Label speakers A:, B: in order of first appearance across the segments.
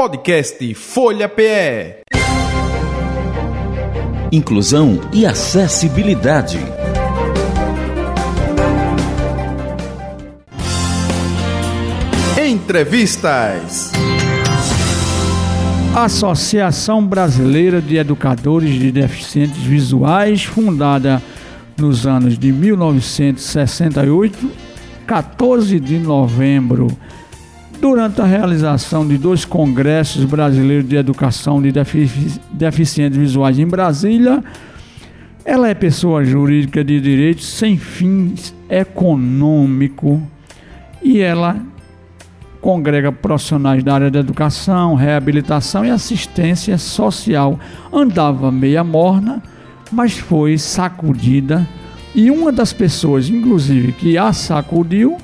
A: Podcast Folha PE.
B: Inclusão e acessibilidade.
A: Entrevistas.
C: Associação Brasileira de Educadores de Deficientes Visuais, fundada nos anos de 1968, 14 de novembro, durante a realização de dois congressos brasileiros de educação de deficientes visuais em Brasília. Ela é pessoa jurídica de direito sem fins econômico e ela congrega profissionais da área da educação, reabilitação e assistência social. Andava meia morna, mas foi sacudida e uma das pessoas, inclusive, que a sacudiu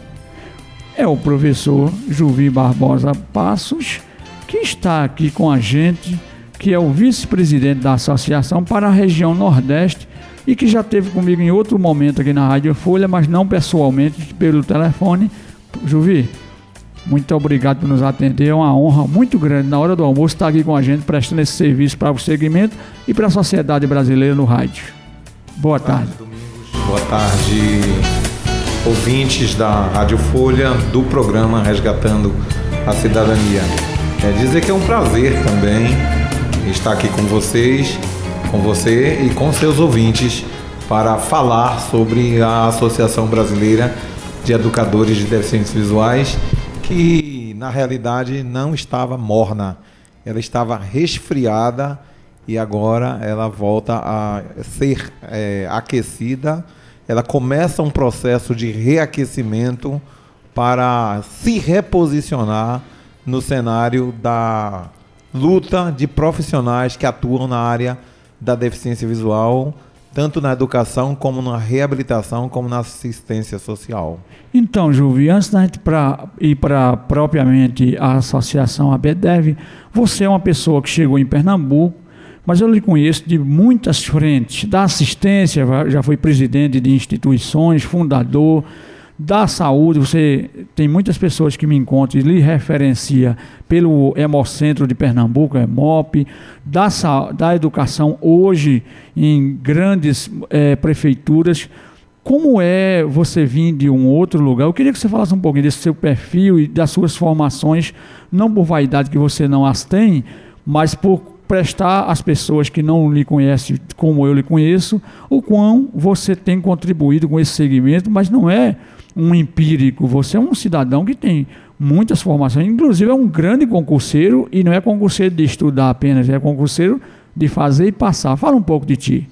C: é o professor Juvi Barbosa Passos, que está aqui com a gente, que é o vice-presidente da associação para a região Nordeste e que já teve comigo em outro momento aqui na Rádio Folha, mas não pessoalmente, pelo telefone. Juvi, muito obrigado por nos atender. É uma honra muito grande na hora do almoço estar aqui com a gente, prestando esse serviço para o segmento e para a sociedade brasileira no rádio. Boa, Boa tarde. tarde.
D: Boa tarde, ouvintes da Rádio Folha, do programa Resgatando a Cidadania. É dizer que é um prazer também estar aqui com vocês, com você e com seus ouvintes para falar sobre a Associação Brasileira de Educadores de Deficientes Visuais que na realidade não estava morna, ela estava resfriada e agora ela volta a ser é, aquecida. Ela começa um processo de reaquecimento para se reposicionar no cenário da luta de profissionais que atuam na área da deficiência visual tanto na educação, como na reabilitação, como na assistência social.
C: Então, Juvi, antes da gente pra, ir para propriamente a associação ABDEV, você é uma pessoa que chegou em Pernambuco, mas eu lhe conheço de muitas frentes, da assistência, já foi presidente de instituições, fundador, da saúde, você tem muitas pessoas que me encontram e lhe referencia pelo Hemocentro de Pernambuco, EMOP, da, da educação hoje em grandes é, prefeituras. Como é você vir de um outro lugar? Eu queria que você falasse um pouquinho desse seu perfil e das suas formações, não por vaidade que você não as tem, mas por prestar às pessoas que não lhe conhecem como eu lhe conheço, o quão você tem contribuído com esse segmento, mas não é um empírico, você é um cidadão que tem muitas formações, inclusive é um grande concurseiro e não é concurseiro de estudar apenas, é concurseiro de fazer e passar. Fala um pouco de ti.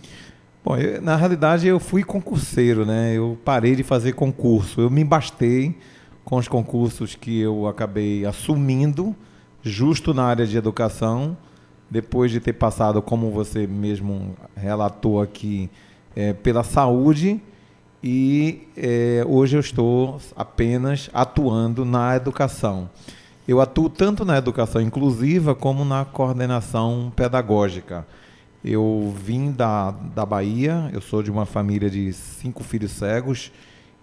D: Bom, eu, na realidade eu fui concurseiro, né? Eu parei de fazer concurso. Eu me bastei com os concursos que eu acabei assumindo, justo na área de educação, depois de ter passado, como você mesmo relatou aqui, é, pela saúde e é, hoje eu estou apenas atuando na educação. Eu atuo tanto na educação inclusiva como na coordenação pedagógica. Eu vim da, da Bahia, eu sou de uma família de cinco filhos cegos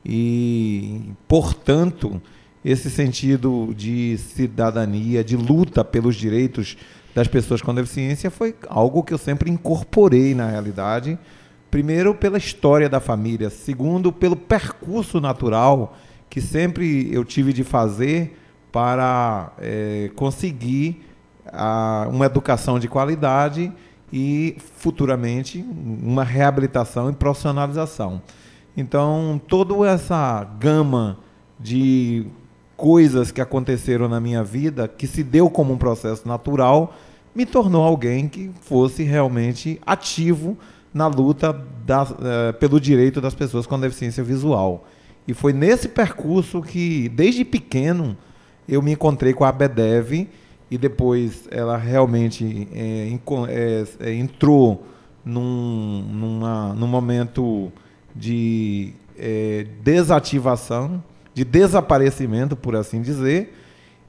D: e, portanto, esse sentido de cidadania, de luta pelos direitos das pessoas com deficiência foi algo que eu sempre incorporei na realidade Primeiro, pela história da família. Segundo, pelo percurso natural que sempre eu tive de fazer para é, conseguir a, uma educação de qualidade e, futuramente, uma reabilitação e profissionalização. Então, toda essa gama de coisas que aconteceram na minha vida, que se deu como um processo natural, me tornou alguém que fosse realmente ativo na luta da, uh, pelo direito das pessoas com deficiência visual. E foi nesse percurso que, desde pequeno, eu me encontrei com a ABDEV e depois ela realmente é, é, entrou num, numa, num momento de desativação, de desaparecimento, por assim dizer,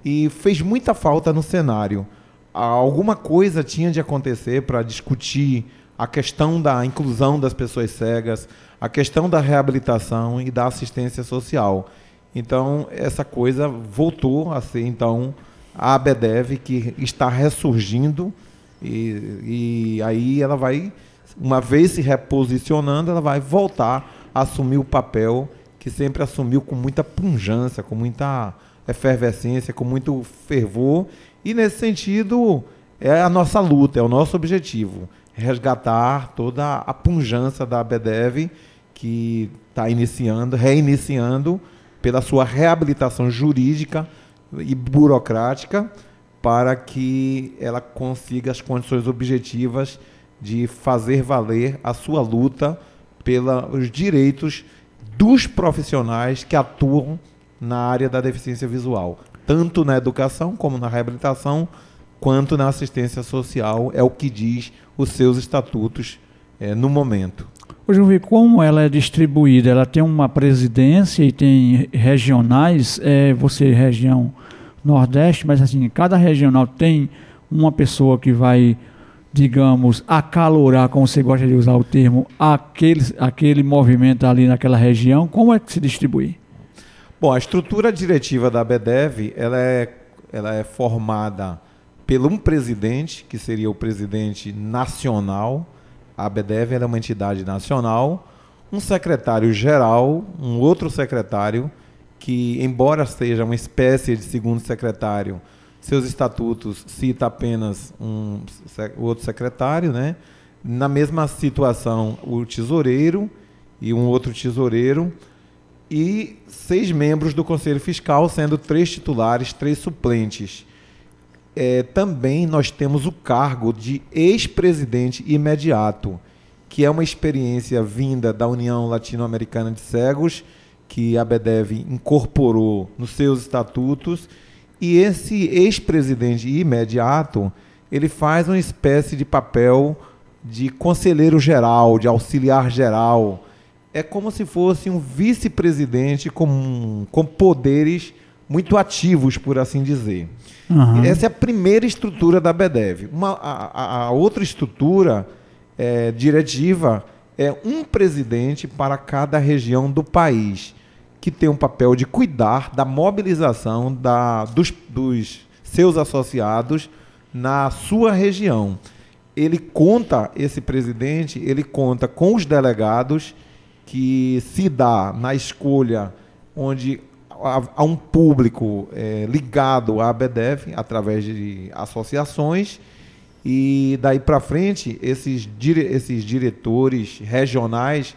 D: e fez muita falta no cenário. Alguma coisa tinha de acontecer para discutir a questão da inclusão das pessoas cegas, a questão da reabilitação e da assistência social. Então, essa coisa voltou a ser, então, a ABDEV, que está ressurgindo, e, e aí ela vai, uma vez se reposicionando, ela vai voltar a assumir o papel que sempre assumiu com muita punjância, com muita efervescência, com muito fervor. E nesse sentido, é a nossa luta, é o nosso objetivo. Resgatar toda a punjância da ABDEV, que está iniciando, reiniciando, pela sua reabilitação jurídica e burocrática, para que ela consiga as condições objetivas de fazer valer a sua luta pelos direitos dos profissionais que atuam na área da deficiência visual, tanto na educação como na reabilitação, quanto na assistência social, é o que diz os seus estatutos é, no momento.
C: Eu vi como ela é distribuída. Ela tem uma presidência e tem regionais. É, você região Nordeste, mas assim, cada regional tem uma pessoa que vai, digamos, acalorar, como você gosta de usar o termo, aquele, aquele movimento ali naquela região. Como é que se distribui?
D: Bom, a estrutura diretiva da BDEV, ela é, ela é formada pelo um presidente, que seria o presidente nacional. A BDEV é uma entidade nacional, um secretário-geral, um outro secretário, que, embora seja uma espécie de segundo secretário, seus estatutos cita apenas um outro secretário, né? Na mesma situação, o tesoureiro e um outro tesoureiro e seis membros do Conselho Fiscal, sendo três titulares, três suplentes. É, também nós temos o cargo de ex-presidente imediato, que é uma experiência vinda da União Latino-Americana de Cegos, que a BEDEV incorporou nos seus estatutos, e esse ex-presidente imediato, ele faz uma espécie de papel de conselheiro geral, de auxiliar geral, é como se fosse um vice-presidente com, com poderes muito ativos, por assim dizer. Uhum. Essa é a primeira estrutura da BEDEV. Uma, a, a outra estrutura é, diretiva é um presidente para cada região do país, que tem um papel de cuidar da mobilização da, dos, dos seus associados na sua região. Ele conta, esse presidente, ele conta com os delegados que se dá na escolha onde há um público é, ligado à ABDEF através de associações e daí para frente esses, dire esses diretores regionais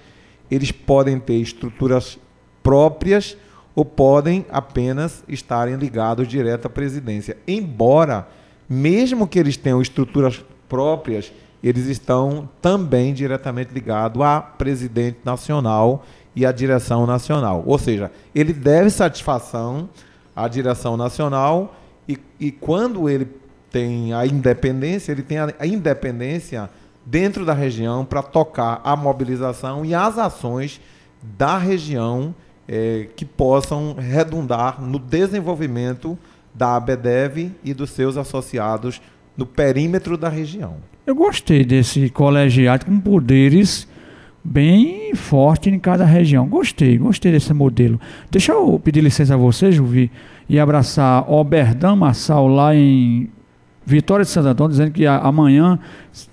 D: eles podem ter estruturas próprias ou podem apenas estarem ligados direto à presidência. Embora, mesmo que eles tenham estruturas próprias, eles estão também diretamente ligados à presidente nacional e à direção nacional. Ou seja, ele deve satisfação à direção nacional e, e quando ele tem a independência, ele tem a, a independência dentro da região para tocar a mobilização e as ações da região é, que possam redundar no desenvolvimento da ABDEV e dos seus associados no perímetro da região.
C: Eu gostei desse colegiado com poderes bem fortes em cada região. Gostei, gostei desse modelo. Deixa eu pedir licença a você, Juvi, e abraçar Oberdan Massal lá em Vitória de Santo Antônio, dizendo que amanhã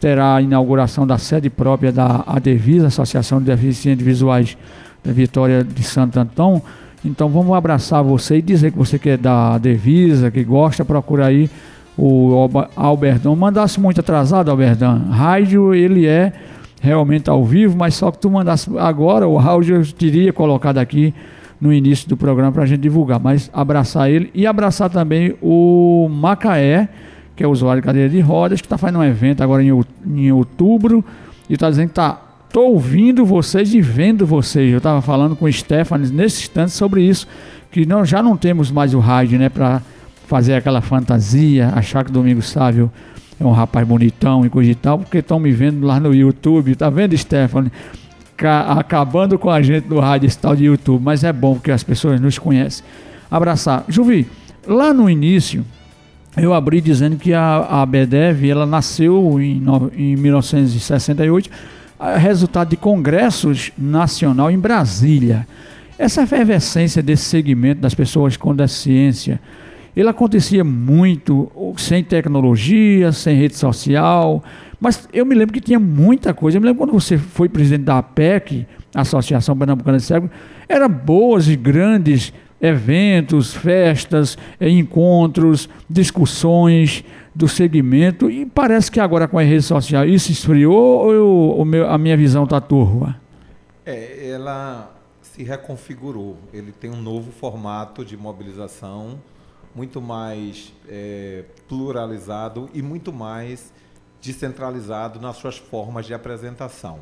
C: terá a inauguração da sede própria da ADVIS, Associação de Deficientes Visuais Vitória de Santo Antão. Então vamos abraçar você e dizer que você quer é da Devisa, que gosta, procura aí o Alberdão. Mandasse muito atrasado, Alberdão. Rádio, ele é realmente ao vivo, mas só que tu mandasse agora, o áudio eu teria colocado aqui no início do programa para a gente divulgar. Mas abraçar ele e abraçar também o Macaé, que é usuário de cadeira de rodas, que está fazendo um evento agora em, em outubro e está dizendo que está Estou ouvindo vocês e vendo vocês. Eu estava falando com o Stephanie nesse instante sobre isso, que nós já não temos mais o rádio, né, para fazer aquela fantasia, achar que Domingos Sávio é um rapaz bonitão e coisa e tal, porque estão me vendo lá no YouTube, tá vendo, Stephanie? Acabando com a gente no rádio esse tal de YouTube, mas é bom porque as pessoas nos conhecem. Abraçar. Juvi, lá no início, eu abri dizendo que a, a BDEV, ela nasceu em, em 1968, resultado de congressos nacional em Brasília. Essa efervescência desse segmento das pessoas com deficiência ele acontecia muito sem tecnologia, sem rede social, mas eu me lembro que tinha muita coisa. Eu me lembro quando você foi presidente da APEC, Associação Pernambucana de Cegos, eram boas e grandes eventos, festas, encontros, discussões do segmento e parece que agora com a rede social isso esfriou ou eu, meu, a minha visão está turva?
D: É, ela se reconfigurou. Ele tem um novo formato de mobilização muito mais é, pluralizado e muito mais descentralizado nas suas formas de apresentação.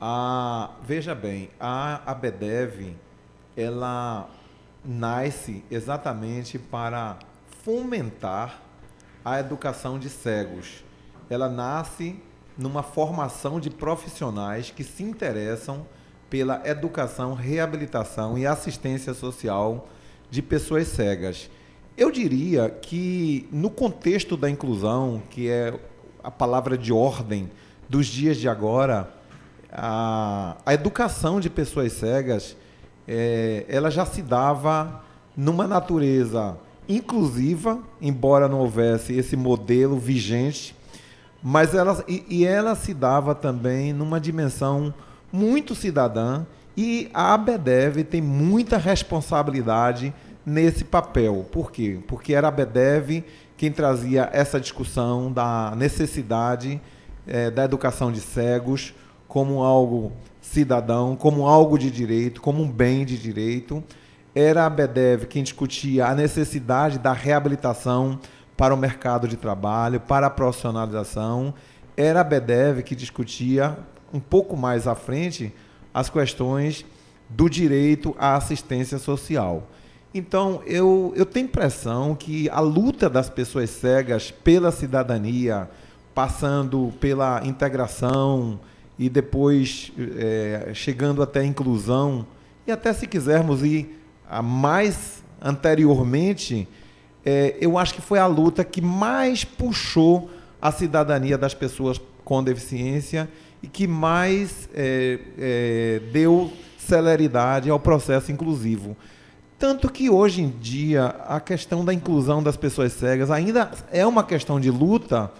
D: A, veja bem, a ABDEV ela nasce exatamente para fomentar a educação de cegos. Ela nasce numa formação de profissionais que se interessam pela educação, reabilitação e assistência social de pessoas cegas. Eu diria que no contexto da inclusão, que é a palavra de ordem dos dias de agora, a, a educação de pessoas cegas é, ela já se dava numa natureza inclusiva, embora não houvesse esse modelo vigente, mas ela, e, e ela se dava também numa dimensão muito cidadã e a ABDEV tem muita responsabilidade nesse papel. Por quê? Porque era a ABDEV quem trazia essa discussão da necessidade é, da educação de cegos como algo cidadão, como algo de direito, como um bem de direito. Era a BEDEV quem discutia a necessidade da reabilitação para o mercado de trabalho, para a profissionalização. Era a BEDEV que discutia um pouco mais à frente as questões do direito à assistência social. Então, eu, eu tenho impressão que a luta das pessoas cegas pela cidadania, passando pela integração, e depois é, chegando até a inclusão, e até se quisermos ir a mais anteriormente, é, eu acho que foi a luta que mais puxou a cidadania das pessoas com deficiência e que mais é, é, deu celeridade ao processo inclusivo. Tanto que hoje em dia a questão da inclusão das pessoas cegas ainda é uma questão de luta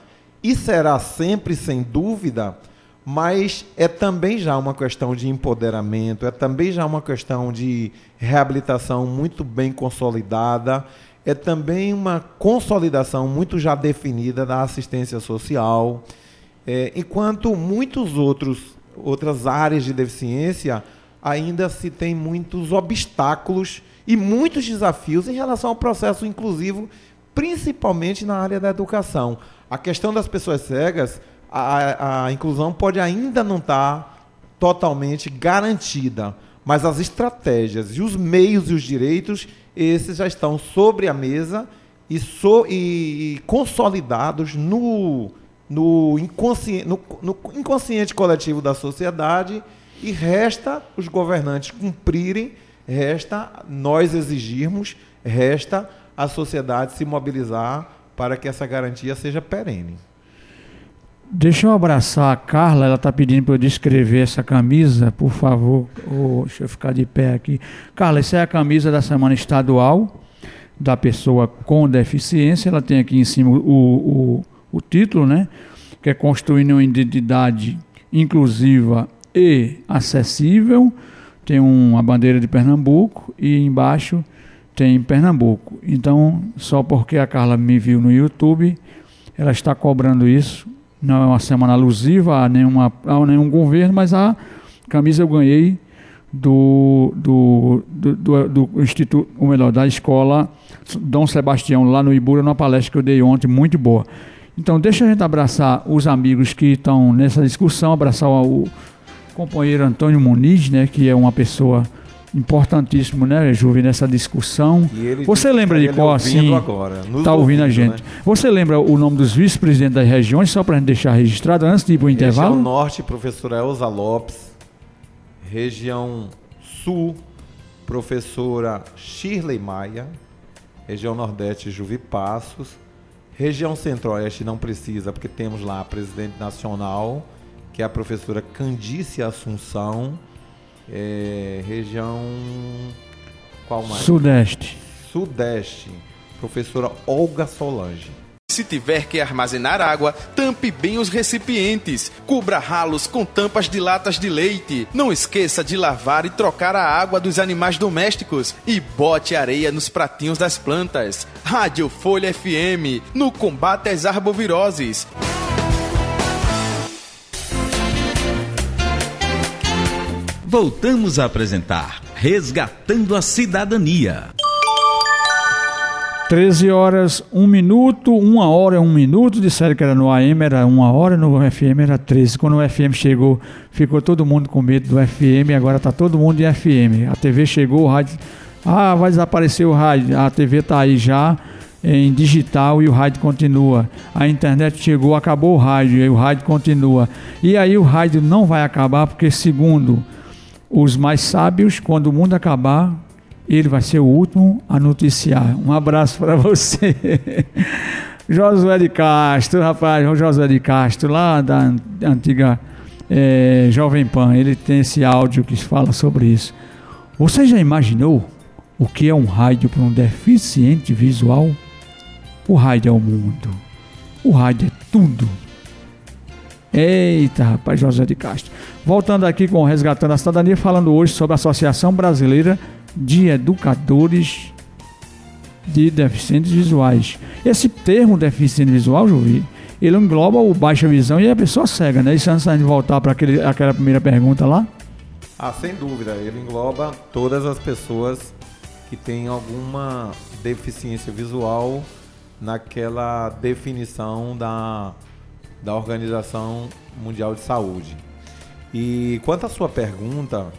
D: e será sempre, sem dúvida, mas é também já uma questão de empoderamento, é também já uma questão de reabilitação muito bem consolidada, é também uma consolidação muito já definida da assistência social, é, enquanto muitos outros outras áreas de deficiência ainda se tem muitos obstáculos e muitos desafios em relação ao processo inclusivo, principalmente na área da educação. A questão das pessoas cegas a, a inclusão pode ainda não estar tá totalmente garantida, mas as estratégias e os meios e os direitos, esses já estão sobre a mesa e, so, e, e consolidados no, no, no, no inconsciente coletivo da sociedade e resta os governantes cumprirem, resta nós exigirmos, resta a sociedade se mobilizar para que essa garantia seja perene.
C: Deixa eu abraçar a Carla, ela está pedindo para eu descrever essa camisa, por favor. Oh, deixa eu ficar de pé aqui. Carla, essa é a camisa da semana estadual da pessoa com deficiência. Ela tem aqui em cima o, o, o título, né? Que é Construindo uma Identidade Inclusiva e Acessível. Tem uma bandeira de Pernambuco e embaixo tem Pernambuco. Então, só porque a Carla me viu no YouTube, ela está cobrando isso não é uma semana alusiva a, nenhuma, a nenhum governo, mas a camisa eu ganhei do, do, do, do, do Instituto, ou melhor, da escola Dom Sebastião, lá no Ibura, numa palestra que eu dei ontem, muito boa. Então, deixa a gente abraçar os amigos que estão nessa discussão, abraçar o, companheiro Antônio Muniz, né, que é uma pessoa importantíssimo, né, Juve, nessa discussão. Você lembra de qual assim? Está ouvindo a gente. Né? Você lembra o nome dos vice-presidentes das regiões, só para a gente deixar registrado antes de ir para o intervalo?
D: Região Norte, professora Elza Lopes. Região Sul, professora Shirley Maia. Região Nordeste, Juvi Passos. Região Centro-Oeste não precisa, porque temos lá a presidente nacional, que é a professora Candice Assunção é, região. Qual mais?
C: Sudeste.
D: Sudeste. professora Olga Solange.
A: Se tiver que armazenar água, tampe bem os recipientes. Cubra ralos com tampas de latas de leite. Não esqueça de lavar e trocar a água dos animais domésticos. E bote areia nos pratinhos das plantas. Rádio Folha FM no combate às arboviroses.
B: Voltamos a apresentar Resgatando a Cidadania.
C: 13 horas, 1 minuto, 1 hora, 1 minuto. Disseram que era no AM, era 1 hora, no FM era 13. Quando o FM chegou, ficou todo mundo com medo do FM, agora está todo mundo em FM. A TV chegou, o rádio. Ah, vai desaparecer o rádio. A TV está aí já em digital e o rádio continua. A internet chegou, acabou o rádio e o rádio continua. E aí o rádio não vai acabar, porque, segundo os mais sábios, quando o mundo acabar, ele vai ser o último a noticiar. Um abraço para você. Josué de Castro, rapaz, Josué de Castro, lá da antiga é, Jovem Pan, ele tem esse áudio que fala sobre isso. Você já imaginou o que é um rádio para um deficiente visual? O rádio é o mundo. O rádio é tudo. Eita, rapaz, José de Castro. Voltando aqui com o Resgatando a Cidadania, falando hoje sobre a Associação Brasileira de educadores de deficientes visuais. Esse termo deficiente visual, Juvi, ele engloba o baixa visão e a pessoa cega, né? Isso antes de voltar para aquela primeira pergunta lá?
D: Ah, sem dúvida. Ele engloba todas as pessoas que têm alguma deficiência visual naquela definição da, da Organização Mundial de Saúde. E quanto à sua pergunta,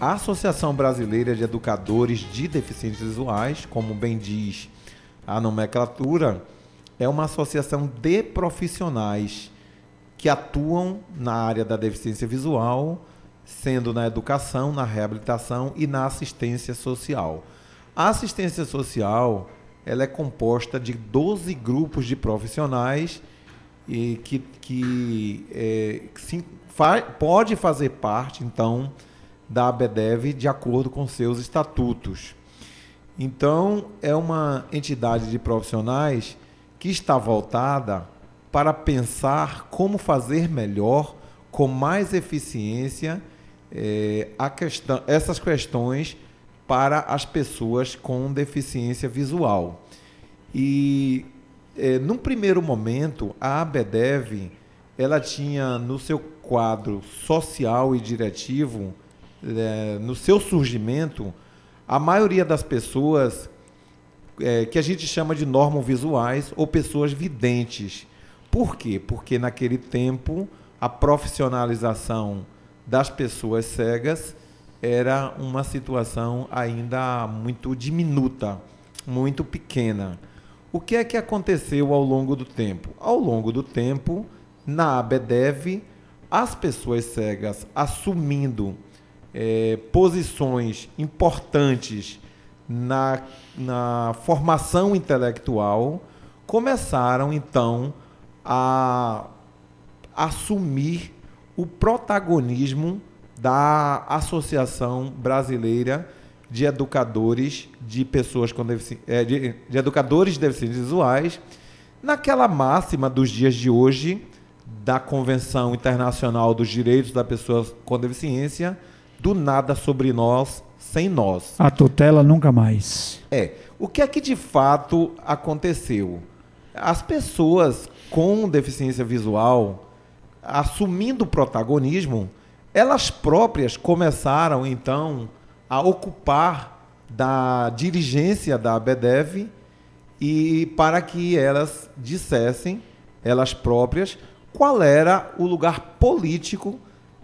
D: a Associação Brasileira de Educadores de Deficientes Visuais, como bem diz a nomenclatura, é uma associação de profissionais que atuam na área da deficiência visual, sendo na educação, na reabilitação e na assistência social. A assistência social ela é composta de 12 grupos de profissionais e que, que, é, que sim, fa pode fazer parte, então, da ABDEV de acordo com seus estatutos. Então, é uma entidade de profissionais que está voltada para pensar como fazer melhor, com mais eficiência, é, questão, essas questões para as pessoas com deficiência visual. E, é, num primeiro momento, a ABDEV ela tinha no seu quadro social e diretivo é, no seu surgimento, a maioria das pessoas é, que a gente chama de normovisuais ou pessoas videntes. Por quê? Porque naquele tempo a profissionalização das pessoas cegas era uma situação ainda muito diminuta, muito pequena. O que é que aconteceu ao longo do tempo? Ao longo do tempo, na ABDEV, as pessoas cegas assumindo é, posições importantes na, na formação intelectual, começaram então a assumir o protagonismo da Associação Brasileira de Educadores de Pessoas com Defici é, de, de Educadores de Deficiências Visuais, naquela máxima dos dias de hoje da Convenção Internacional dos Direitos das Pessoas com Deficiência, do nada sobre nós sem nós.
C: A tutela nunca mais.
D: É. O que é que de fato aconteceu? As pessoas com deficiência visual, assumindo protagonismo, elas próprias começaram então a ocupar da dirigência da ABDEV e para que elas dissessem, elas próprias, qual era o lugar político,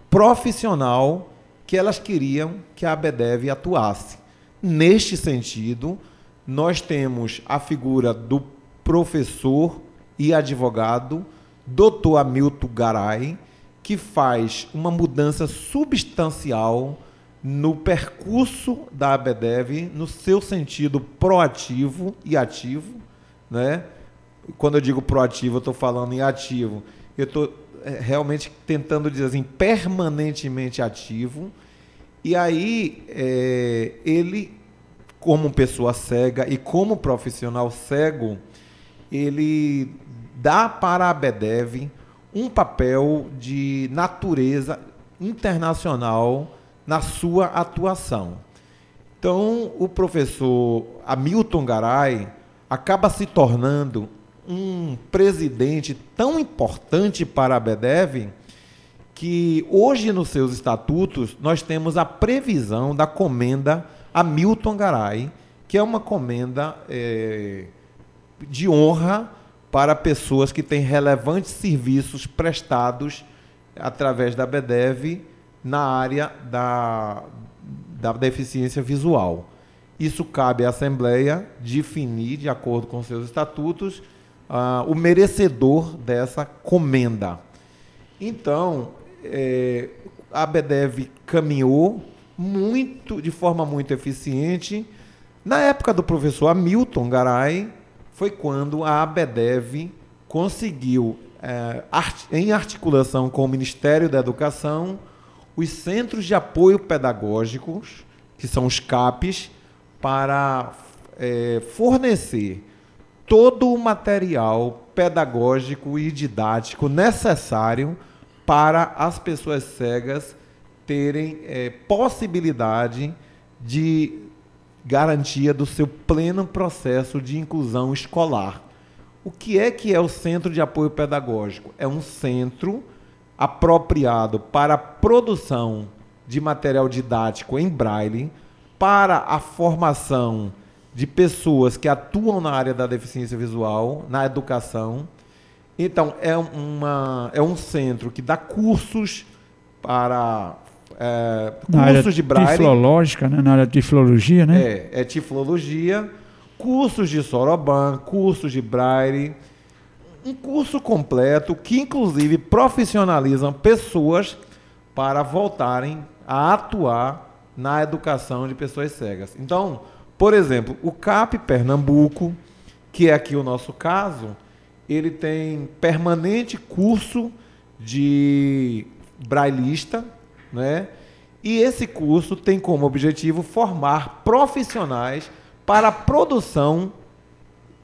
D: profissional que elas queriam que a ABDEV atuasse. Neste sentido, nós temos a figura do professor e advogado Dr. Hamilton Garay, que faz uma mudança substancial no percurso da ABDEV, no seu sentido proativo e ativo. Né? Quando eu digo proativo, eu estou falando em ativo. Eu estou é, realmente tentando dizer assim, permanentemente ativo. E aí é, ele como pessoa cega e como profissional cego, ele dá para a BEDEV um papel de natureza internacional na sua atuação. Então, o professor Hamilton Garay acaba se tornando um presidente tão importante para a BEDEV que hoje nos seus estatutos nós temos a previsão da comenda Hamilton Garay, que é uma comenda é, de honra para pessoas que têm relevantes serviços prestados através da BEDEV na área da, da deficiência visual. Isso cabe à Assembleia definir, de acordo com seus estatutos, uh, o merecedor dessa comenda. Então, é, a BEDEV caminhou muito, de forma muito eficiente. Na época do professor Hamilton Garay, foi quando a ABEDEV conseguiu, é, art, em articulação com o Ministério da Educação, os Centros de Apoio Pedagógicos, que são os CAPs, para é, fornecer todo o material pedagógico e didático necessário para as pessoas cegas terem é, possibilidade de garantia do seu pleno processo de inclusão escolar. O que é que é o Centro de Apoio Pedagógico? É um centro apropriado para a produção de material didático em braille, para a formação de pessoas que atuam na área da deficiência visual, na educação. Então, é, uma, é um centro que dá cursos para é,
C: na cursos de braille. Tiflológica, né? na área de tiflologia, né?
D: É, é tiflologia, cursos de soroban, cursos de braille. Um curso completo que, inclusive, profissionalizam pessoas para voltarem a atuar na educação de pessoas cegas. Então, por exemplo, o CAP Pernambuco, que é aqui o nosso caso, ele tem permanente curso de brailista, né? E esse curso tem como objetivo formar profissionais para a produção,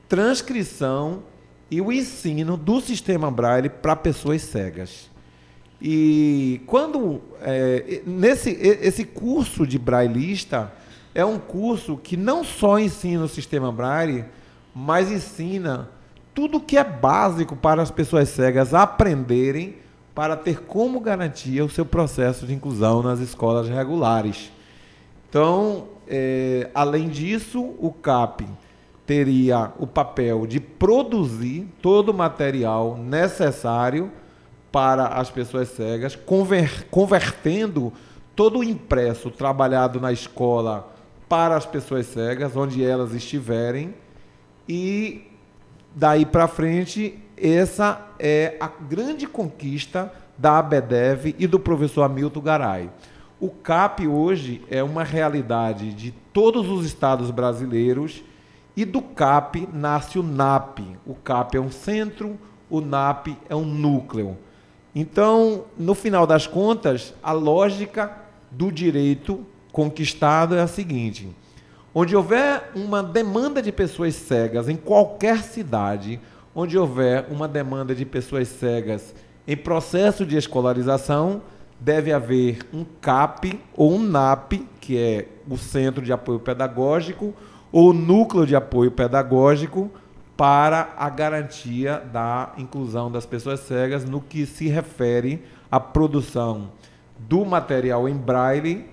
D: transcrição e o ensino do sistema Braille para pessoas cegas. E quando é, nesse esse curso de brailista é um curso que não só ensina o sistema Braille, mas ensina tudo que é básico para as pessoas cegas aprenderem para ter como garantia o seu processo de inclusão nas escolas regulares. Então, é, além disso, o CAP teria o papel de produzir todo o material necessário para as pessoas cegas, conver, convertendo todo o impresso trabalhado na escola para as pessoas cegas, onde elas estiverem, e daí para frente essa é a grande conquista da ABEDEV e do professor Hamilton Garay. O CAP hoje é uma realidade de todos os estados brasileiros e do CAP nasce o NAP. O CAP é um centro, o NAP é um núcleo. Então, no final das contas, a lógica do direito conquistado é a seguinte: onde houver uma demanda de pessoas cegas em qualquer cidade, onde houver uma demanda de pessoas cegas em processo de escolarização, deve haver um CAP ou um NAP, que é o Centro de Apoio Pedagógico, ou Núcleo de Apoio Pedagógico, para a garantia da inclusão das pessoas cegas no que se refere à produção do material em braille,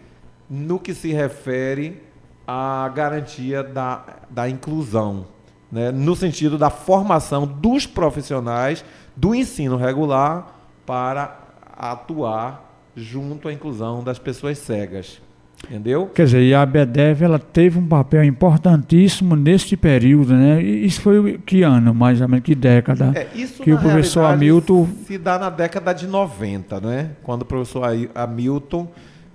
D: no que se refere à garantia da, da inclusão né, no sentido da formação dos profissionais do ensino regular para atuar junto à inclusão das pessoas cegas. Entendeu?
C: Quer dizer, e a BEDEV ela teve um papel importantíssimo neste período, né? E isso foi que ano, mais ou menos, que década?
D: É, isso
C: que o professor Hamilton.
D: Se dá na década de 90, né? Quando o professor Hamilton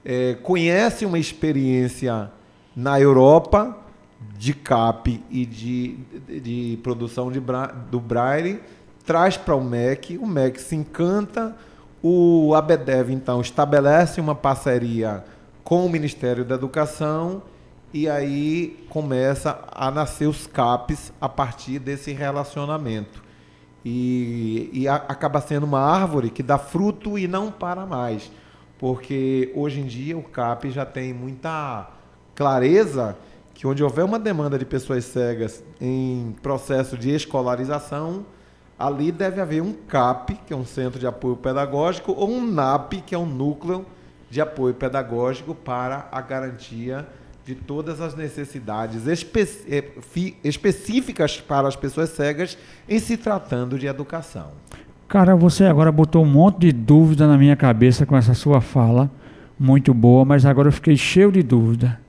D: é, conhece uma experiência na Europa de CAP e de, de, de produção de, do Braille, traz para o MEC, o MEC se encanta, o ABDEV, então, estabelece uma parceria com o Ministério da Educação e aí começa a nascer os CAPs a partir desse relacionamento. E, e a, acaba sendo uma árvore que dá fruto e não para mais. Porque hoje em dia o CAP já tem muita clareza que onde houver uma demanda de pessoas cegas em processo de escolarização, ali deve haver um CAP, que é um centro de apoio pedagógico, ou um NAP, que é um núcleo de apoio pedagógico para a garantia de todas as necessidades espe eh, específicas para as pessoas cegas em se tratando de educação.
C: Cara, você agora botou um monte de dúvida na minha cabeça com essa sua fala, muito boa, mas agora eu fiquei cheio de dúvida.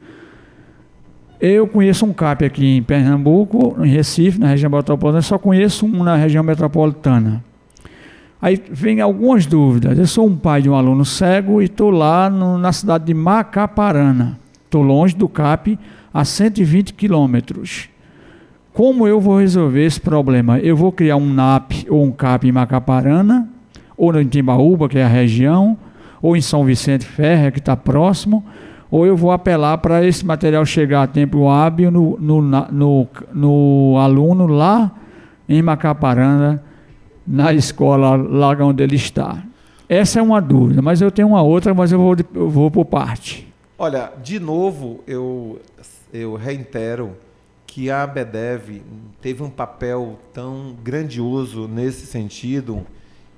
C: Eu conheço um CAP aqui em Pernambuco, em Recife, na região metropolitana, só conheço um na região metropolitana. Aí vem algumas dúvidas. Eu sou um pai de um aluno cego e estou lá no, na cidade de Macaparana. Estou longe do CAP, a 120 quilômetros. Como eu vou resolver esse problema? Eu vou criar um NAP ou um CAP em Macaparana, ou em Timbaúba, que é a região, ou em São Vicente Ferre, que está próximo, ou eu vou apelar para esse material chegar a tempo hábil no, no, no, no aluno lá em Macaparana, na escola lá onde ele está. Essa é uma dúvida, mas eu tenho uma outra, mas eu vou, eu vou por parte.
D: Olha, de novo, eu, eu reitero que a ABDEV teve um papel tão grandioso nesse sentido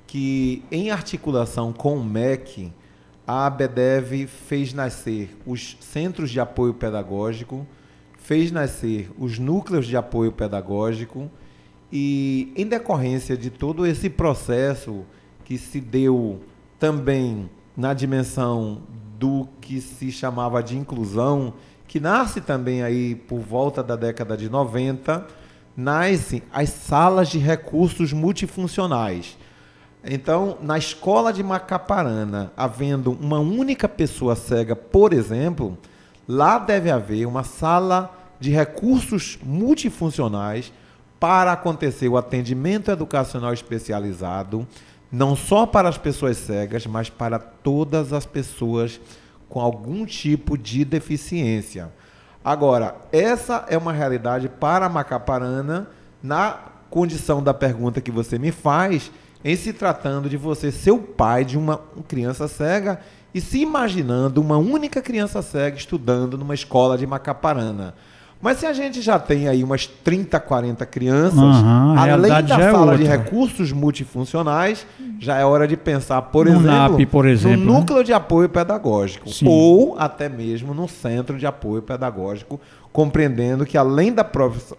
D: que, em articulação com o MEC, a ABDEV fez nascer os centros de apoio pedagógico, fez nascer os núcleos de apoio pedagógico e, em decorrência de todo esse processo que se deu também na dimensão do que se chamava de inclusão, que nasce também aí por volta da década de 90, nascem as salas de recursos multifuncionais. Então, na escola de Macaparana, havendo uma única pessoa cega, por exemplo, lá deve haver uma sala de recursos multifuncionais para acontecer o atendimento educacional especializado, não só para as pessoas cegas, mas para todas as pessoas com algum tipo de deficiência. Agora, essa é uma realidade para Macaparana, na condição da pergunta que você me faz, em se tratando de você ser o pai de uma criança cega e se imaginando uma única criança cega estudando numa escola de Macaparana. Mas se a gente já tem aí umas 30, 40 crianças, uhum, além da é sala é de recursos multifuncionais, já é hora de pensar, por, no exemplo, NAP, por exemplo, no né? núcleo de apoio pedagógico Sim. ou até mesmo no centro de apoio pedagógico, compreendendo que além da,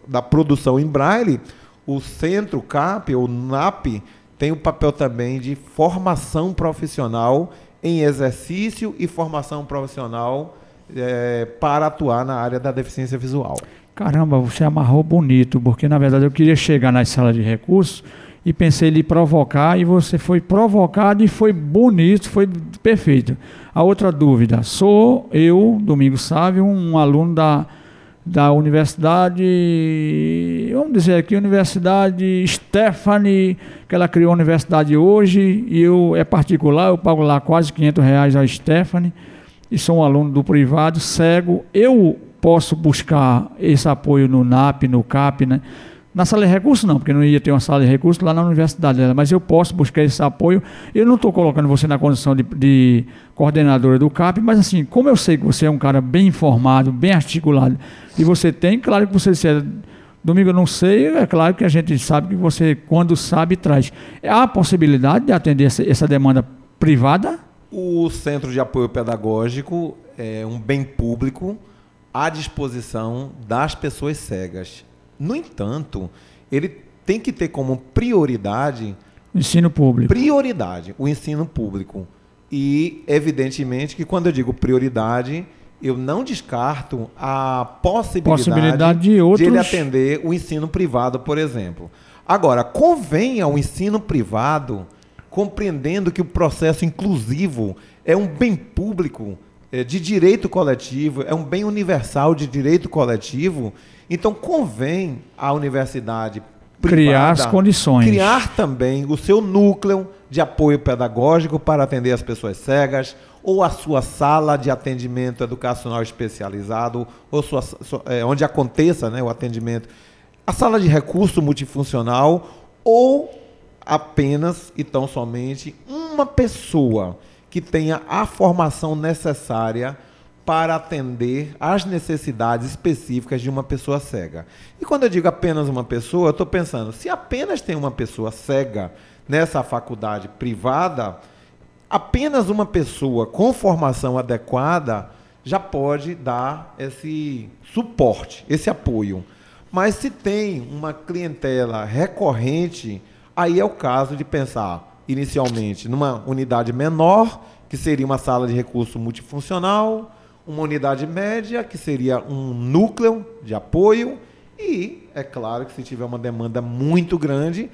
D: da produção em braille, o centro CAP ou NAP tem o papel também de formação profissional em exercício e formação profissional é, para atuar na área da deficiência visual.
C: Caramba, você amarrou bonito, porque na verdade eu queria chegar nas salas de recursos e pensei em lhe provocar e você foi provocado e foi bonito, foi perfeito. A outra dúvida, sou eu, Domingo Sávio, um aluno da, da universidade, vamos dizer aqui, Universidade Stephanie, que ela criou a universidade hoje e eu é particular, eu pago lá quase 500 reais a Stephanie e sou um aluno do privado, cego, eu posso buscar esse apoio no NAP, no CAP, né? Na sala de recursos não, porque não ia ter uma sala de recursos lá na universidade, mas eu posso buscar esse apoio. Eu não estou colocando você na condição de, de, coordenadora do CAP, mas assim, como eu sei que você é um cara bem informado, bem articulado, e você tem, claro que você disser, domingo eu não sei, é claro que a gente sabe que você, quando sabe, traz. Há a possibilidade de atender essa demanda privada?
D: O Centro de Apoio Pedagógico é um bem público à disposição das pessoas cegas. No entanto, ele tem que ter como prioridade
C: ensino público.
D: Prioridade, o ensino público. E evidentemente que quando eu digo prioridade, eu não descarto a possibilidade, possibilidade de, outros... de ele atender o ensino privado, por exemplo. Agora, convém ao ensino privado compreendendo que o processo inclusivo é um bem público é, de direito coletivo, é um bem universal de direito coletivo. Então, convém à universidade
C: privada, criar as condições.
D: Criar também o seu núcleo de apoio pedagógico para atender as pessoas cegas, ou a sua sala de atendimento educacional especializado, ou sua, sua, é, onde aconteça né, o atendimento, a sala de recurso multifuncional, ou apenas e tão somente uma pessoa que tenha a formação necessária para atender às necessidades específicas de uma pessoa cega. E quando eu digo apenas uma pessoa, eu estou pensando, se apenas tem uma pessoa cega nessa faculdade privada, apenas uma pessoa com formação adequada já pode dar esse suporte, esse apoio. Mas se tem uma clientela recorrente, aí é o caso de pensar inicialmente numa unidade menor, que seria uma sala de recurso multifuncional, uma unidade média, que seria um núcleo de apoio, e é claro que se tiver uma demanda muito grande,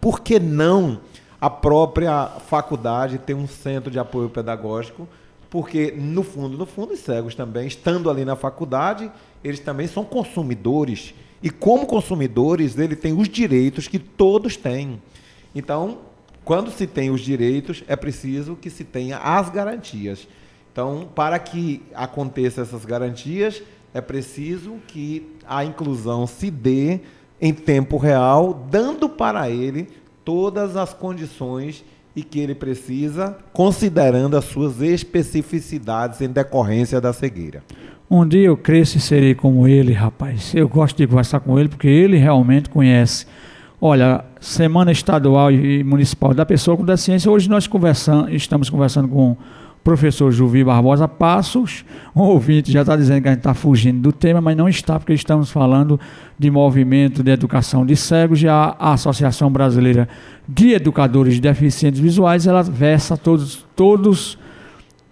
D: por que não a própria faculdade ter um centro de apoio pedagógico? Porque, no fundo, no fundo, os cegos também, estando ali na faculdade, eles também são consumidores. E como consumidores, ele tem os direitos que todos têm. Então, quando se tem os direitos, é preciso que se tenha as garantias. Então, para que aconteça essas garantias, é preciso que a inclusão se dê em tempo real, dando para ele todas as condições e que ele precisa, considerando as suas especificidades em decorrência da cegueira.
C: Um dia eu cresço e serei como ele, rapaz. Eu gosto de conversar com ele porque ele realmente conhece. Olha, Semana Estadual e Municipal da Pessoa com Deficiência, hoje nós conversamos, estamos conversando com professor Juvi Barbosa Passos. Um ouvinte já está dizendo que a gente está fugindo do tema, mas não está, porque estamos falando de movimento de educação de cegos e a Associação Brasileira de Educadores de Deficientes Visuais, ela versa todos, todos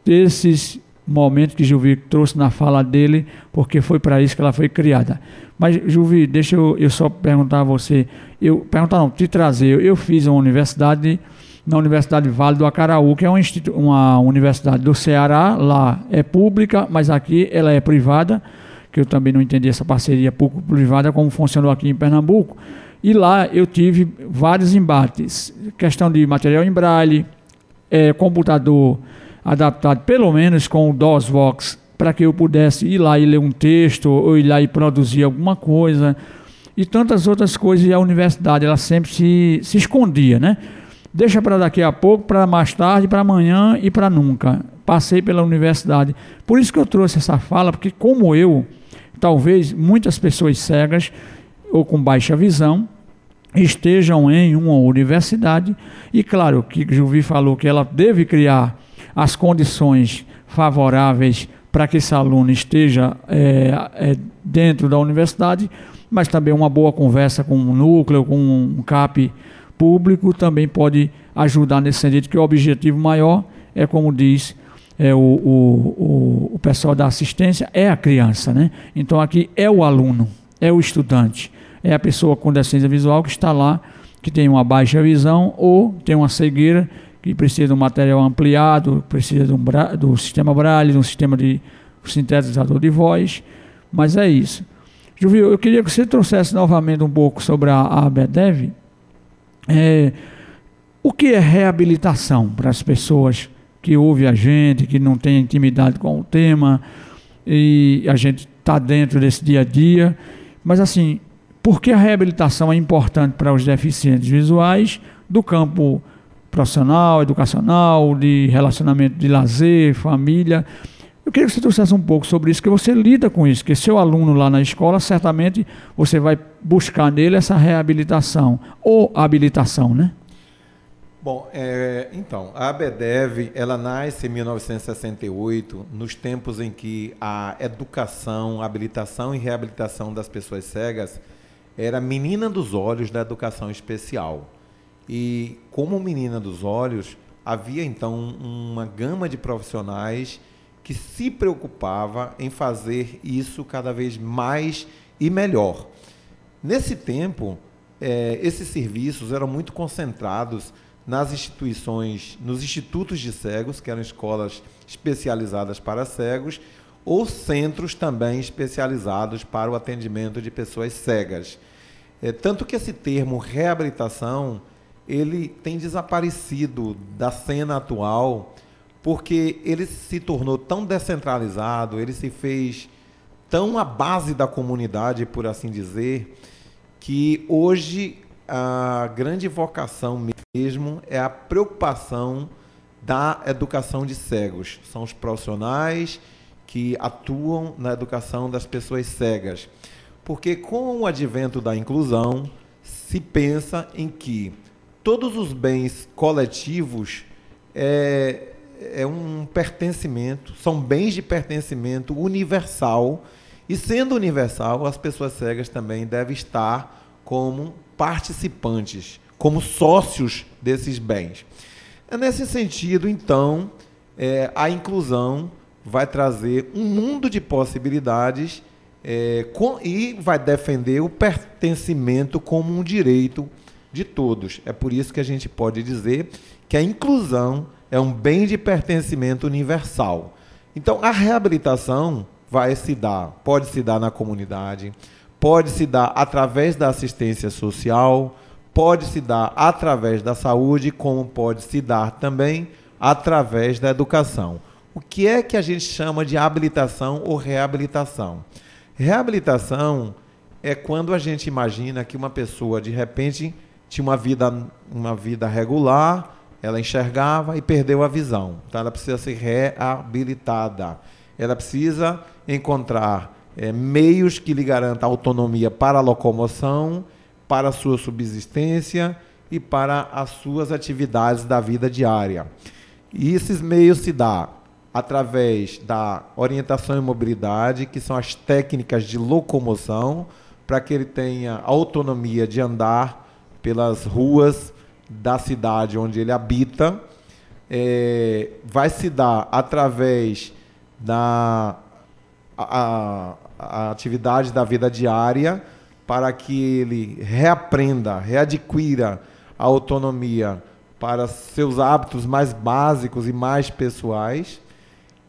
C: esses momentos que Juvi trouxe na fala dele, porque foi para isso que ela foi criada. Mas, Juvi, deixa eu, eu só perguntar a você, eu perguntar não, te trazer, eu fiz uma universidade na Universidade Vale do Acaraú, que é uma, uma universidade do Ceará, lá é pública, mas aqui ela é privada, que eu também não entendi essa parceria público-privada, como funcionou aqui em Pernambuco. E lá eu tive vários embates, questão de material em braille, é, computador adaptado pelo menos com o DOSVox, para que eu pudesse ir lá e ler um texto, ou ir lá e produzir alguma coisa, e tantas outras coisas, e a universidade ela sempre se, se escondia, né? deixa para daqui a pouco, para mais tarde, para amanhã e para nunca. Passei pela universidade. Por isso que eu trouxe essa fala, porque como eu, talvez muitas pessoas cegas ou com baixa visão estejam em uma universidade e claro que Juvi falou que ela deve criar as condições favoráveis para que esse aluno esteja é, é, dentro da universidade, mas também uma boa conversa com um núcleo, com um CAP público também pode ajudar nesse sentido, que o objetivo maior é, como diz é, o, o, o, pessoal da assistência, é a criança. Né? Então aqui é o aluno, é o estudante, é a pessoa com deficiência visual que está lá, que tem uma baixa visão ou tem uma cegueira, que precisa de um material ampliado, precisa de um do sistema Braille, de um sistema de sintetizador de voz, mas é isso. Juvio, eu queria que você trouxesse novamente um pouco sobre a, a ABDEV, é, o que é reabilitação para as pessoas que ouvem a gente, que não têm intimidade com o tema e a gente está dentro desse dia a dia? Mas assim, por que a reabilitação é importante para os deficientes visuais do campo profissional, educacional, de relacionamento de lazer, família? Eu queria que você trouxesse um pouco sobre isso, que você lida com isso, que seu aluno lá na escola, certamente você vai buscar nele essa reabilitação ou habilitação, né?
D: Bom, é, então, a ABDEV, ela nasce em 1968, nos tempos em que a educação, habilitação e reabilitação das pessoas cegas era menina dos olhos da educação especial. E como menina dos olhos, havia então uma gama de profissionais que se preocupava em fazer isso cada vez mais e melhor. Nesse tempo, é, esses serviços eram muito concentrados nas instituições, nos institutos de cegos, que eram escolas especializadas para cegos, ou centros também especializados para o atendimento de pessoas cegas. É, tanto que esse termo reabilitação ele tem desaparecido da cena atual porque ele se tornou tão descentralizado, ele se fez tão à base da comunidade, por assim dizer, que hoje a grande vocação mesmo é a preocupação da educação de cegos. São os profissionais que atuam na educação das pessoas cegas. Porque com o advento da inclusão, se pensa em que todos os bens coletivos é, é um pertencimento, são bens de pertencimento universal, e sendo universal, as pessoas cegas também devem estar como participantes, como sócios desses bens. É nesse sentido, então, é, a inclusão vai trazer um mundo de possibilidades é, com, e vai defender o pertencimento como um direito de todos. É por isso que a gente pode dizer que a inclusão é um bem de pertencimento universal. Então, a reabilitação vai se dar, pode se dar na comunidade, pode se dar através da assistência social, pode se dar através da saúde, como pode se dar também através da educação. O que é que a gente chama de habilitação ou reabilitação? Reabilitação é quando a gente imagina que uma pessoa de repente tinha uma vida, uma vida regular, ela enxergava e perdeu a visão. Então ela precisa ser reabilitada. Ela precisa encontrar é, meios que lhe garantam autonomia para a locomoção, para a sua subsistência e para as suas atividades da vida diária. E esses meios se dá através da orientação e mobilidade, que são as técnicas de locomoção, para que ele tenha autonomia de andar pelas ruas da cidade onde ele habita. É, vai se dar através da a, a atividade da vida diária, para que ele reaprenda, readquira a autonomia para seus hábitos mais básicos e mais pessoais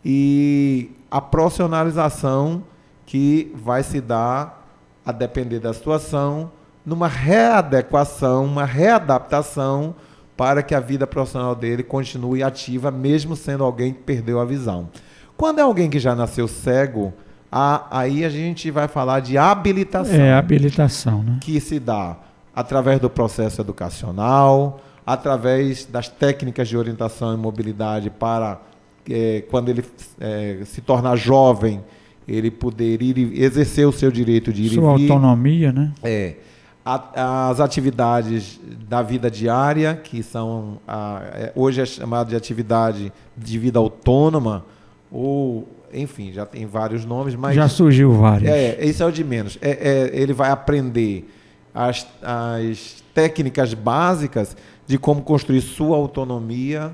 D: e a profissionalização que vai se dar a depender da situação, numa readequação, uma readaptação para que a vida profissional dele continue ativa, mesmo sendo alguém que perdeu a visão. Quando é alguém que já nasceu cego, a, aí a gente vai falar de habilitação.
C: É, habilitação, né?
D: Que se dá através do processo educacional, através das técnicas de orientação e mobilidade para é, quando ele é, se tornar jovem, ele poder ir exercer o seu direito de ir
C: Sua
D: e vir.
C: autonomia, né?
D: É. A, as atividades da vida diária, que são a, é, hoje é chamado de atividade de vida autônoma, ou enfim, já tem vários nomes, mas.
C: Já surgiu vários.
D: É, esse é o de menos. É, é, ele vai aprender as, as técnicas básicas de como construir sua autonomia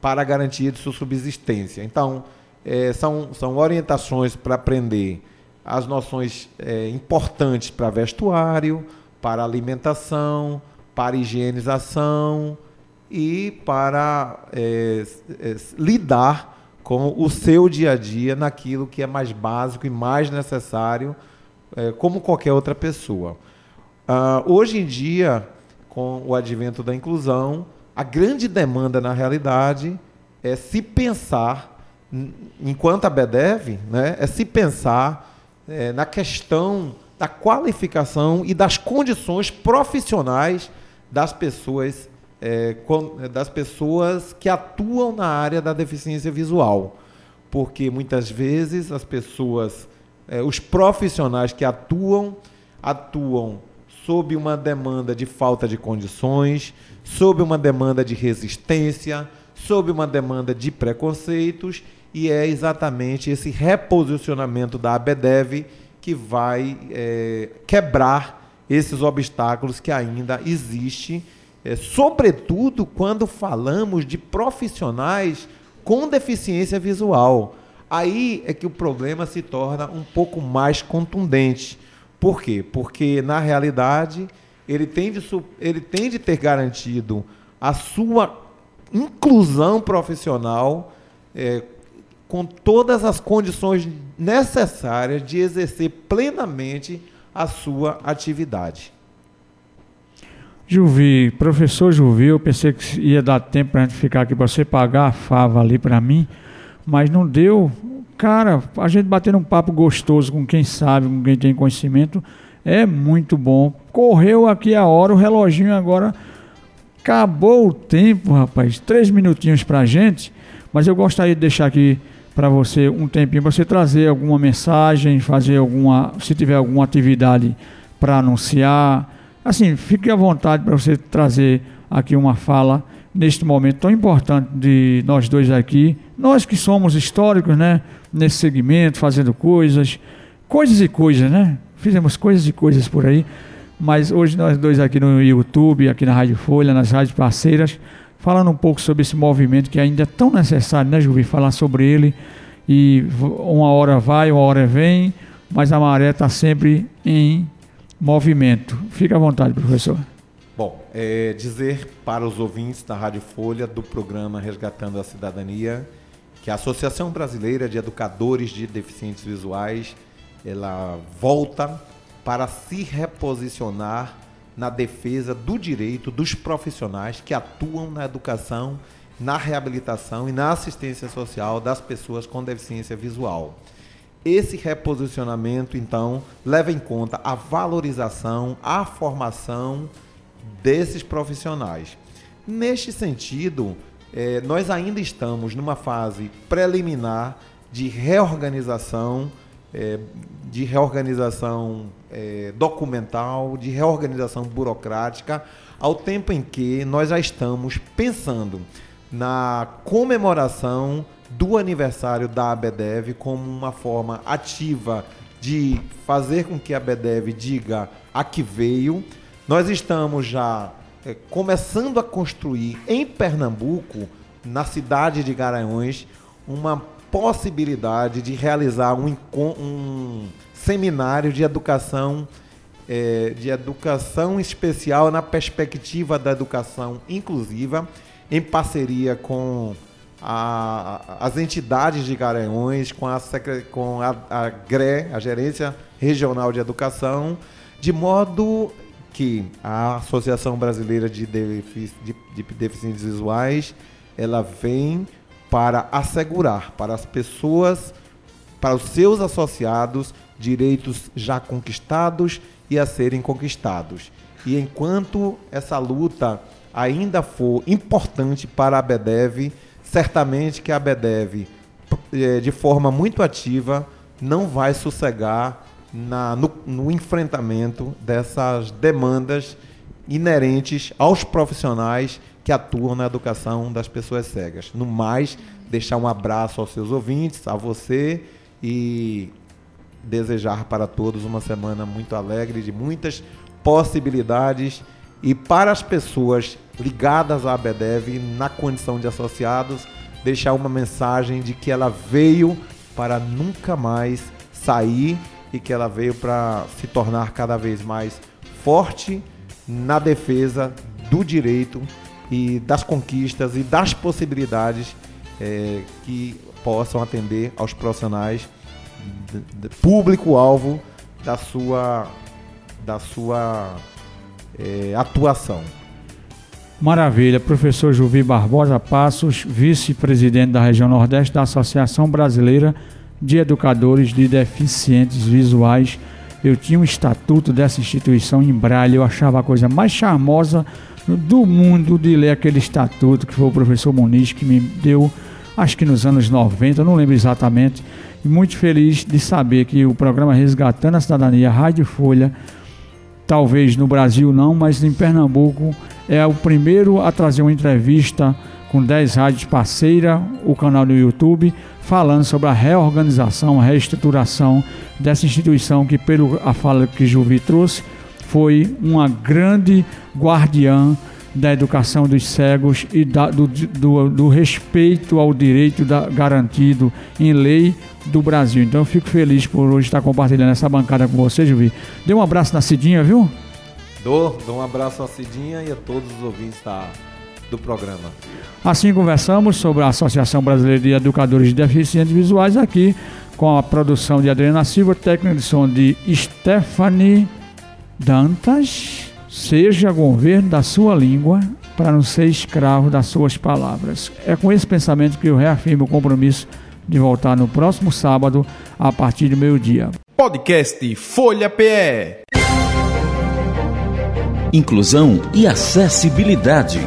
D: para de sua subsistência. Então, é, são, são orientações para aprender as noções é, importantes para vestuário, para alimentação, para higienização e para é, é, lidar com o seu dia a dia naquilo que é mais básico e mais necessário, é, como qualquer outra pessoa. Uh, hoje em dia, com o advento da inclusão, a grande demanda, na realidade, é se pensar, enquanto a BEDEV, né, é se pensar é, na questão da qualificação e das condições profissionais das pessoas, é, das pessoas que atuam na área da deficiência visual. Porque muitas vezes as pessoas, é, os profissionais que atuam, atuam sob uma demanda de falta de condições, sob uma demanda de resistência, sob uma demanda de preconceitos, e é exatamente esse reposicionamento da ABDEV que vai é, quebrar esses obstáculos que ainda existem, é, sobretudo quando falamos de profissionais com deficiência visual. Aí é que o problema se torna um pouco mais contundente. Por quê? Porque, na realidade, ele tem de, ele tem de ter garantido a sua inclusão profissional é, com todas as condições necessárias de exercer plenamente a sua atividade.
C: Juvi, professor Juvi, eu pensei que ia dar tempo para a gente ficar aqui para você pagar a fava ali para mim, mas não deu. Cara, a gente bater um papo gostoso com quem sabe, com quem tem conhecimento, é muito bom. Correu aqui a hora, o reloginho agora acabou o tempo, rapaz. Três minutinhos para a gente, mas eu gostaria de deixar aqui para você um tempinho para você trazer alguma mensagem, fazer alguma, se tiver alguma atividade para anunciar Assim, fique à vontade para você trazer aqui uma fala neste momento tão importante de nós dois aqui. Nós que somos históricos, né? Nesse segmento, fazendo coisas, coisas e coisas, né? Fizemos coisas e coisas por aí. Mas hoje nós dois aqui no YouTube, aqui na Rádio Folha, nas rádios parceiras, falando um pouco sobre esse movimento que ainda é tão necessário, né, Juvi? Falar sobre ele. E uma hora vai, uma hora vem, mas a maré está sempre em movimento. Fique à vontade, professor.
D: Bom, é dizer para os ouvintes da Rádio Folha do programa Resgatando a Cidadania que a Associação Brasileira de Educadores de Deficientes Visuais ela volta para se reposicionar na defesa do direito dos profissionais que atuam na educação, na reabilitação e na assistência social das pessoas com deficiência visual. Esse reposicionamento, então, leva em conta a valorização, a formação desses profissionais. Neste sentido, eh, nós ainda estamos numa fase preliminar de reorganização, eh, de reorganização eh, documental, de reorganização burocrática, ao tempo em que nós já estamos pensando na comemoração do aniversário da ABDEV como uma forma ativa de fazer com que a ABDEV diga a que veio. Nós estamos já é, começando a construir em Pernambuco, na cidade de Garanhuns, uma possibilidade de realizar um, um seminário de educação é, de educação especial na perspectiva da educação inclusiva, em parceria com a, as entidades de Garanhuns, com, a, com a, a GRE, a Gerência Regional de Educação, de modo que a Associação Brasileira de, Defici de, de Deficientes Visuais ela vem para assegurar para as pessoas, para os seus associados, direitos já conquistados e a serem conquistados. E enquanto essa luta ainda for importante para a BEDEV, certamente que a BEDEV, eh, de forma muito ativa, não vai sossegar na, no, no enfrentamento dessas demandas inerentes aos profissionais que atuam na educação das pessoas cegas. No mais, deixar um abraço aos seus ouvintes, a você e desejar para todos uma semana muito alegre, de muitas possibilidades e para as pessoas ligadas à ABDEV na condição de associados, deixar uma mensagem de que ela veio para nunca mais sair e que ela veio para se tornar cada vez mais forte na defesa do direito e das conquistas e das possibilidades é, que possam atender aos profissionais público-alvo da sua, da sua é, atuação.
C: Maravilha, professor Juvi Barbosa Passos, vice-presidente da região Nordeste da Associação Brasileira de Educadores de Deficientes Visuais. Eu tinha um estatuto dessa instituição em Braille, eu achava a coisa mais charmosa do mundo de ler aquele estatuto que foi o professor Muniz que me deu, acho que nos anos 90, não lembro exatamente, e muito feliz de saber que o programa Resgatando a Cidadania Rádio Folha talvez no Brasil não, mas em Pernambuco é o primeiro a trazer uma entrevista com 10 rádios parceira, o canal no YouTube, falando sobre a reorganização, a reestruturação dessa instituição que, pelo a fala que Juvi trouxe, foi uma grande guardiã da educação dos cegos e da, do, do, do, respeito ao direito da, garantido em lei do Brasil. Então eu fico feliz por hoje estar compartilhando essa bancada com você, Juvi. Dê um abraço na Cidinha, viu?
D: Dou, dou um abraço à Cidinha e a todos os ouvintes da, do programa.
C: Assim conversamos sobre a Associação Brasileira de Educadores de Deficientes Visuais aqui com a produção de Adriana Silva, técnica de som de Stephanie Dantas Seja governo da sua língua para não ser escravo das suas palavras. É com esse pensamento que eu reafirmo o compromisso de voltar no próximo sábado a partir do meio-dia.
A: Podcast Folha PE.
B: Inclusão e acessibilidade.